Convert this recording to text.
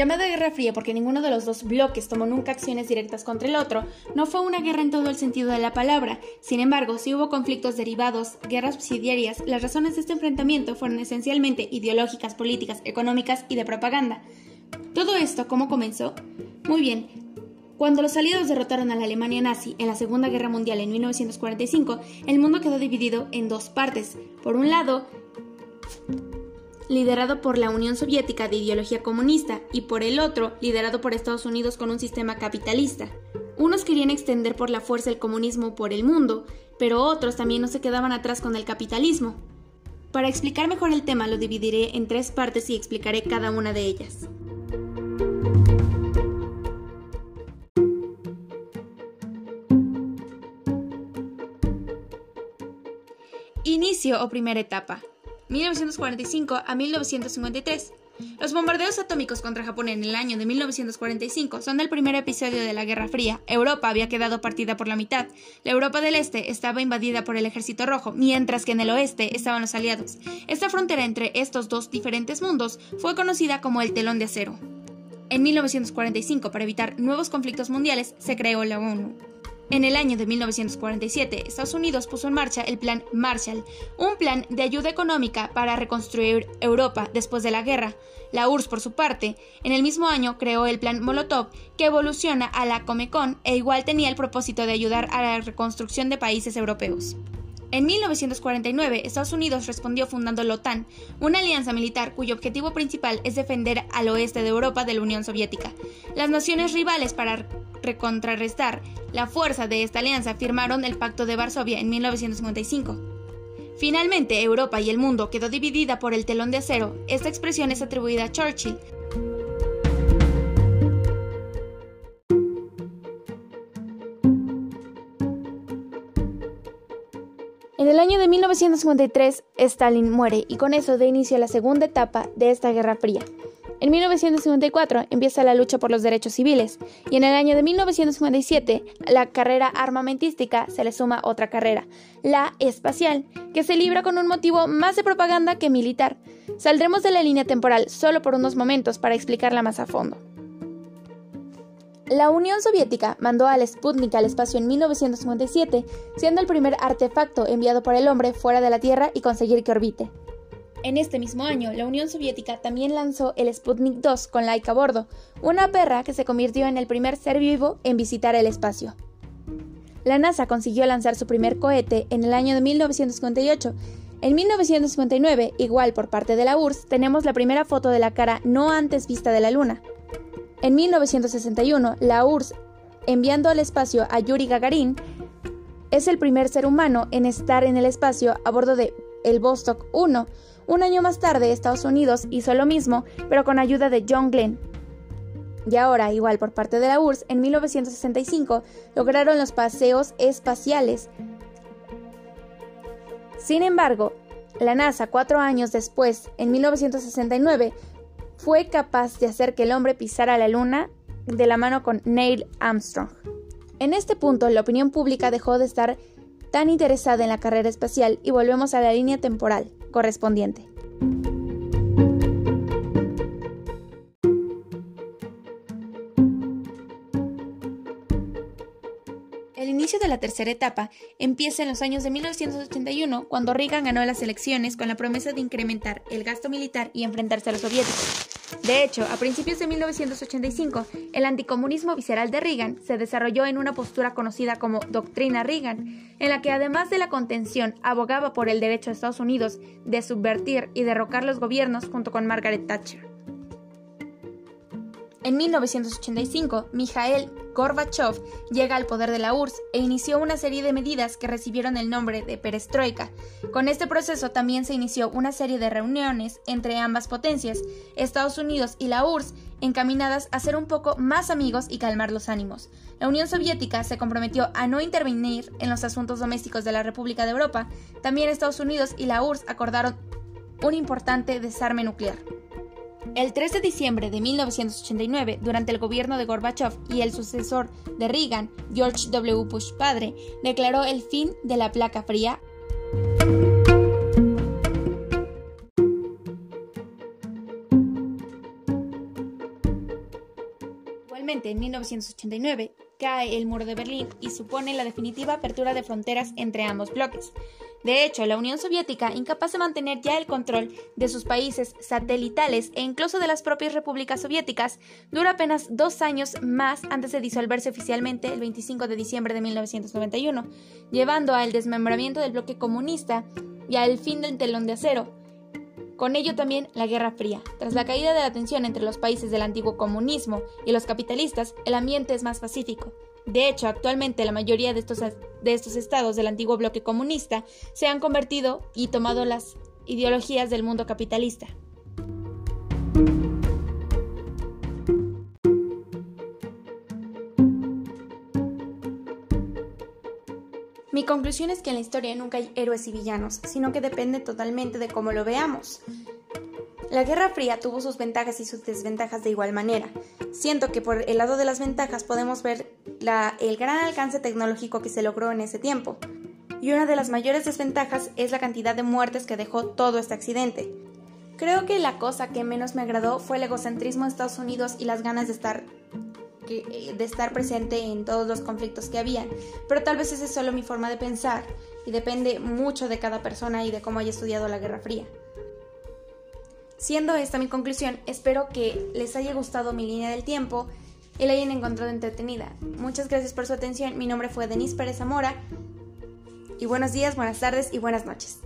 Llamada Guerra Fría porque ninguno de los dos bloques tomó nunca acciones directas contra el otro, no fue una guerra en todo el sentido de la palabra. Sin embargo, si hubo conflictos derivados, guerras subsidiarias, las razones de este enfrentamiento fueron esencialmente ideológicas, políticas, económicas y de propaganda. ¿Todo esto cómo comenzó? Muy bien, cuando los aliados derrotaron a la Alemania nazi en la Segunda Guerra Mundial en 1945, el mundo quedó dividido en dos partes. Por un lado, liderado por la Unión Soviética de ideología comunista, y por el otro, liderado por Estados Unidos con un sistema capitalista. Unos querían extender por la fuerza el comunismo por el mundo, pero otros también no se quedaban atrás con el capitalismo. Para explicar mejor el tema lo dividiré en tres partes y explicaré cada una de ellas. Inicio o primera etapa. 1945 a 1953. Los bombardeos atómicos contra Japón en el año de 1945 son el primer episodio de la Guerra Fría. Europa había quedado partida por la mitad. La Europa del Este estaba invadida por el Ejército Rojo, mientras que en el oeste estaban los aliados. Esta frontera entre estos dos diferentes mundos fue conocida como el telón de acero. En 1945, para evitar nuevos conflictos mundiales, se creó la ONU. En el año de 1947, Estados Unidos puso en marcha el Plan Marshall, un plan de ayuda económica para reconstruir Europa después de la guerra. La URSS, por su parte, en el mismo año creó el Plan Molotov, que evoluciona a la Comecon e igual tenía el propósito de ayudar a la reconstrucción de países europeos. En 1949, Estados Unidos respondió fundando la OTAN, una alianza militar cuyo objetivo principal es defender al oeste de Europa de la Unión Soviética. Las naciones rivales para recontrarrestar la fuerza de esta alianza firmaron el Pacto de Varsovia en 1955. Finalmente, Europa y el mundo quedó dividida por el telón de acero. Esta expresión es atribuida a Churchill, En el año de 1953, Stalin muere y con eso da inicio a la segunda etapa de esta Guerra Fría. En 1954 empieza la lucha por los derechos civiles y en el año de 1957 la carrera armamentística se le suma otra carrera, la espacial, que se libra con un motivo más de propaganda que militar. Saldremos de la línea temporal solo por unos momentos para explicarla más a fondo. La Unión Soviética mandó al Sputnik al espacio en 1957, siendo el primer artefacto enviado por el hombre fuera de la Tierra y conseguir que orbite. En este mismo año, la Unión Soviética también lanzó el Sputnik 2 con Laika a bordo, una perra que se convirtió en el primer ser vivo en visitar el espacio. La NASA consiguió lanzar su primer cohete en el año de 1958. En 1959, igual por parte de la URSS, tenemos la primera foto de la cara no antes vista de la Luna. En 1961, la URSS, enviando al espacio a Yuri Gagarin, es el primer ser humano en estar en el espacio a bordo de el Vostok 1. Un año más tarde, Estados Unidos hizo lo mismo, pero con ayuda de John Glenn. Y ahora, igual por parte de la URSS, en 1965 lograron los paseos espaciales. Sin embargo, la NASA, cuatro años después, en 1969, fue capaz de hacer que el hombre pisara la luna de la mano con Neil Armstrong. En este punto, la opinión pública dejó de estar tan interesada en la carrera espacial y volvemos a la línea temporal correspondiente. Inicio de la tercera etapa empieza en los años de 1981, cuando Reagan ganó las elecciones con la promesa de incrementar el gasto militar y enfrentarse a los soviéticos. De hecho, a principios de 1985, el anticomunismo visceral de Reagan se desarrolló en una postura conocida como Doctrina Reagan, en la que además de la contención abogaba por el derecho de Estados Unidos de subvertir y derrocar los gobiernos junto con Margaret Thatcher. En 1985, Mikhail Gorbachev llega al poder de la URSS e inició una serie de medidas que recibieron el nombre de perestroika. Con este proceso también se inició una serie de reuniones entre ambas potencias, Estados Unidos y la URSS, encaminadas a ser un poco más amigos y calmar los ánimos. La Unión Soviética se comprometió a no intervenir en los asuntos domésticos de la República de Europa. También Estados Unidos y la URSS acordaron un importante desarme nuclear. El 3 de diciembre de 1989, durante el gobierno de Gorbachev y el sucesor de Reagan, George W. Bush padre, declaró el fin de la placa fría. Finalmente, en 1989, cae el muro de Berlín y supone la definitiva apertura de fronteras entre ambos bloques. De hecho, la Unión Soviética, incapaz de mantener ya el control de sus países satelitales e incluso de las propias repúblicas soviéticas, dura apenas dos años más antes de disolverse oficialmente el 25 de diciembre de 1991, llevando al desmembramiento del bloque comunista y al fin del telón de acero, con ello también la Guerra Fría. Tras la caída de la tensión entre los países del antiguo comunismo y los capitalistas, el ambiente es más pacífico. De hecho, actualmente la mayoría de estos, de estos estados del antiguo bloque comunista se han convertido y tomado las ideologías del mundo capitalista. Mi conclusión es que en la historia nunca hay héroes y villanos, sino que depende totalmente de cómo lo veamos. La Guerra Fría tuvo sus ventajas y sus desventajas de igual manera. Siento que por el lado de las ventajas podemos ver el gran alcance tecnológico que se logró en ese tiempo. Y una de las mayores desventajas es la cantidad de muertes que dejó todo este accidente. Creo que la cosa que menos me agradó fue el egocentrismo de Estados Unidos y las ganas de estar eh, de estar presente en todos los conflictos que había. Pero tal vez esa es solo mi forma de pensar y depende mucho de cada persona y de cómo haya estudiado la Guerra Fría. Siendo esta mi conclusión, espero que les haya gustado mi línea del tiempo y la hayan encontrado entretenida. Muchas gracias por su atención. Mi nombre fue Denise Pérez Zamora. Y buenos días, buenas tardes y buenas noches.